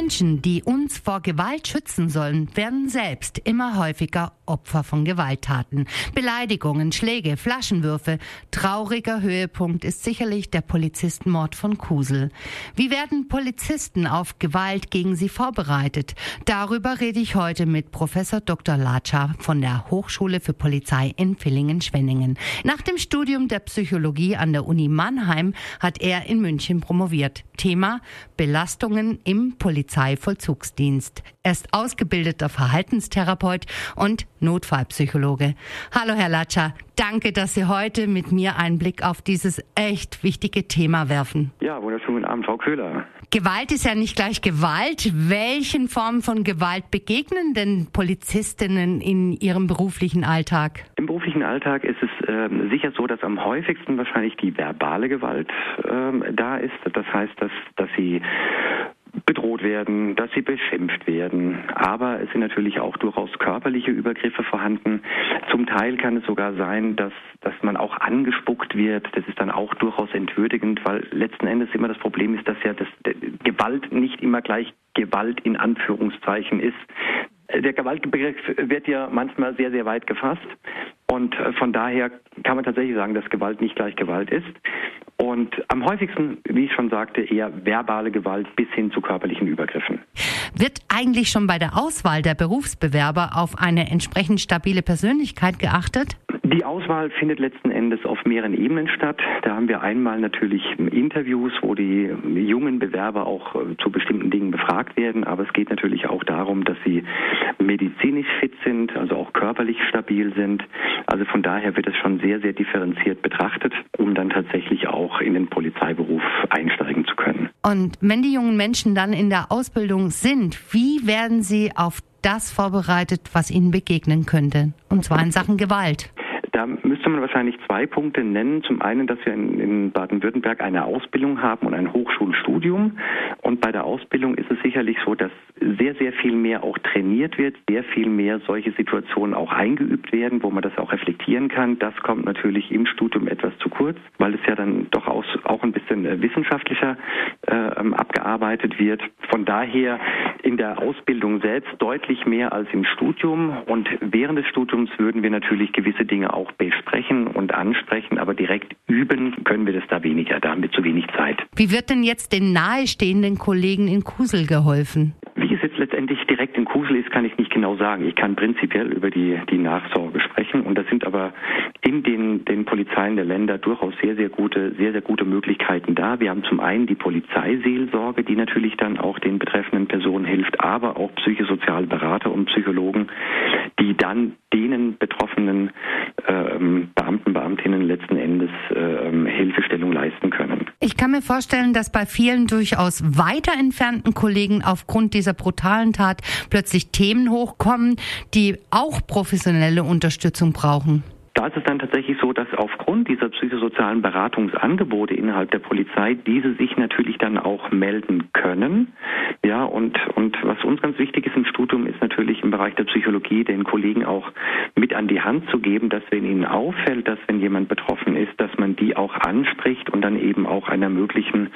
Menschen, die uns vor Gewalt schützen sollen, werden selbst immer häufiger Opfer von Gewalttaten. Beleidigungen, Schläge, Flaschenwürfe. Trauriger Höhepunkt ist sicherlich der Polizistenmord von Kusel. Wie werden Polizisten auf Gewalt gegen sie vorbereitet? Darüber rede ich heute mit Professor Dr. Latscha von der Hochschule für Polizei in Villingen-Schwenningen. Nach dem Studium der Psychologie an der Uni Mannheim hat er in München promoviert. Thema Belastungen im Polizei Polizeivollzugsdienst. Er ist ausgebildeter Verhaltenstherapeut und Notfallpsychologe. Hallo, Herr Latscher. Danke, dass Sie heute mit mir einen Blick auf dieses echt wichtige Thema werfen. Ja, wunderschönen Abend, Frau Köhler. Gewalt ist ja nicht gleich Gewalt. Welchen Formen von Gewalt begegnen denn Polizistinnen in ihrem beruflichen Alltag? Im beruflichen Alltag ist es äh, sicher so, dass am häufigsten wahrscheinlich die verbale Gewalt äh, da ist. Das heißt, dass, dass sie bedroht werden, dass sie beschimpft werden. Aber es sind natürlich auch durchaus körperliche Übergriffe vorhanden. Zum Teil kann es sogar sein, dass, dass man auch angespuckt wird. Das ist dann auch durchaus entwürdigend, weil letzten Endes immer das Problem ist, dass ja das, Gewalt nicht immer gleich Gewalt in Anführungszeichen ist. Der Gewaltbegriff wird ja manchmal sehr, sehr weit gefasst. Und äh, von daher kann man tatsächlich sagen, dass Gewalt nicht gleich Gewalt ist. Und am häufigsten, wie ich schon sagte, eher verbale Gewalt bis hin zu körperlichen Übergriffen. Wird eigentlich schon bei der Auswahl der Berufsbewerber auf eine entsprechend stabile Persönlichkeit geachtet? Die Auswahl findet letzten Endes auf mehreren Ebenen statt. Da haben wir einmal natürlich Interviews, wo die jungen Bewerber auch äh, zu bestimmten Dingen befragt werden. Aber es geht natürlich auch darum, dass sie medizinisch fit sind, also auch körperlich stabil sind. Also von daher wird es schon sehr, sehr differenziert betrachtet, um dann tatsächlich auch in den Polizeiberuf einsteigen zu können. Und wenn die jungen Menschen dann in der Ausbildung sind, wie werden sie auf das vorbereitet, was ihnen begegnen könnte? Und zwar in Sachen Gewalt. Da müsste man wahrscheinlich zwei Punkte nennen. Zum einen, dass wir in, in Baden-Württemberg eine Ausbildung haben und ein Hochschulstudium. Und bei der Ausbildung ist es sicherlich so, dass sehr, sehr viel mehr auch trainiert wird, sehr viel mehr solche Situationen auch eingeübt werden, wo man das auch reflektieren kann. Das kommt natürlich im Studium etwas zu kurz, weil es ja dann doch auch, ein bisschen äh, wissenschaftlicher äh, ähm, abgearbeitet wird. Von daher in der Ausbildung selbst deutlich mehr als im Studium. Und während des Studiums würden wir natürlich gewisse Dinge auch besprechen und ansprechen, aber direkt üben können wir das da weniger. Da haben wir zu wenig Zeit. Wie wird denn jetzt den nahestehenden Kollegen in Kusel geholfen? Wie es jetzt letztendlich direkt in Kusel ist, kann ich nicht genau sagen. Ich kann prinzipiell über die, die Nachsorge sprechen und das sind aber in den, den Polizeien der Länder durchaus sehr, sehr gute, sehr, sehr gute Möglichkeiten da. Wir haben zum einen die Polizeiseelsorge, die natürlich dann auch den betreffenden Personen hilft, aber auch psychosoziale Berater und Psychologen, die dann denen betroffenen ähm, Beamten, Beamtinnen letzten Endes ähm, Hilfestellung leisten können. Ich kann mir vorstellen, dass bei vielen durchaus weiter entfernten Kollegen aufgrund dieser brutalen Tat plötzlich Themen hochkommen, die auch professionelle Unterstützung brauchen. Da ist es dann tatsächlich so, dass aufgrund dieser psychosozialen Beratungsangebote innerhalb der Polizei diese sich natürlich dann auch melden können. Ja, und, und was uns ganz wichtig ist im Studium, ist im Bereich der Psychologie den Kollegen auch mit an die Hand zu geben, dass wenn ihnen auffällt, dass wenn jemand betroffen ist, dass man die auch anspricht und dann eben auch einer möglichen,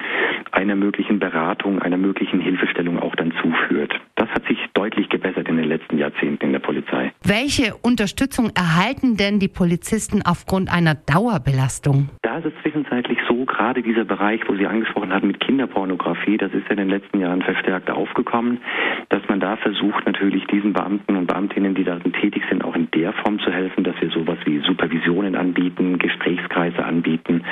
einer möglichen Beratung, einer möglichen Hilfestellung auch dann zuführt. Das hat sich deutlich gebessert in den letzten Jahrzehnten in der Polizei. Welche Unterstützung erhalten denn die Polizisten aufgrund einer Dauerbelastung? Da ist es zwischenzeitlich gerade dieser Bereich, wo Sie angesprochen hatten mit Kinderpornografie, das ist ja in den letzten Jahren verstärkt aufgekommen, dass man da versucht, natürlich diesen Beamten und Beamtinnen, die darin tätig sind, auch in der Form zu helfen, dass wir sowas wie Supervisionen anbieten, Gesprächskreise anbieten,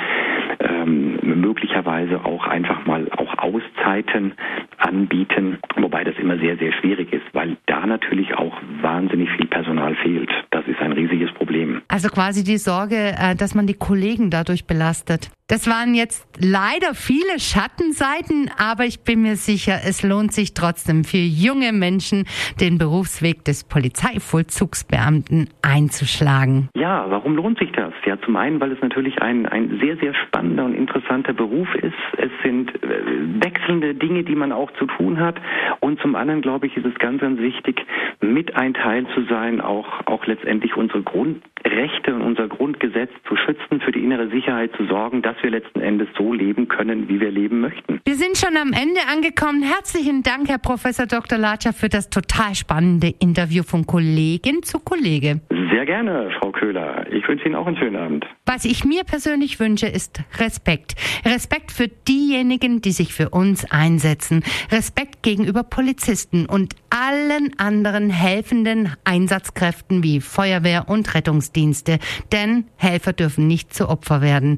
ähm, möglicherweise auch einfach mal auch Auszeiten anbieten, wobei das immer sehr, sehr schwierig ist, weil da natürlich auch wahnsinnig viel Personal fehlt. Das ist ein riesiges Problem. Also quasi die Sorge, äh, dass man die Kollegen dadurch belastet. Das waren jetzt leider viele Schattenseiten, aber ich bin mir sicher, es lohnt sich trotzdem für junge Menschen, den Berufsweg des Polizeivollzugsbeamten einzuschlagen. Ja, warum lohnt sich das? Ja, zum einen, weil es natürlich ein, ein sehr, sehr spannender und interessanter Beruf ist. Es sind äh, wechselnde Dinge, die man auch zu tun hat. Und zum anderen, glaube ich, ist es ganz, ganz wichtig, mit ein Teil zu sein, auch, auch letztendlich unsere Grundrechte und unser Grundgesetz zu schützen, für die innere Sicherheit zu sorgen, dass wir letzten Endes so leben können, wie wir leben möchten. Wir sind schon am Ende angekommen. Herzlichen Dank, Herr Professor Dr. Latscher, für das total spannende Interview von Kollegin zu Kollege. Sehr gerne, Frau Köhler. Ich wünsche Ihnen auch einen schönen Abend. Was ich mir persönlich wünsche, ist Respekt. Respekt für diejenigen, die sich für uns einsetzen. Respekt gegenüber Polizisten und allen anderen helfenden Einsatzkräften wie Feuerwehr und Rettungsdienste. Denn Helfer dürfen nicht zu Opfer werden.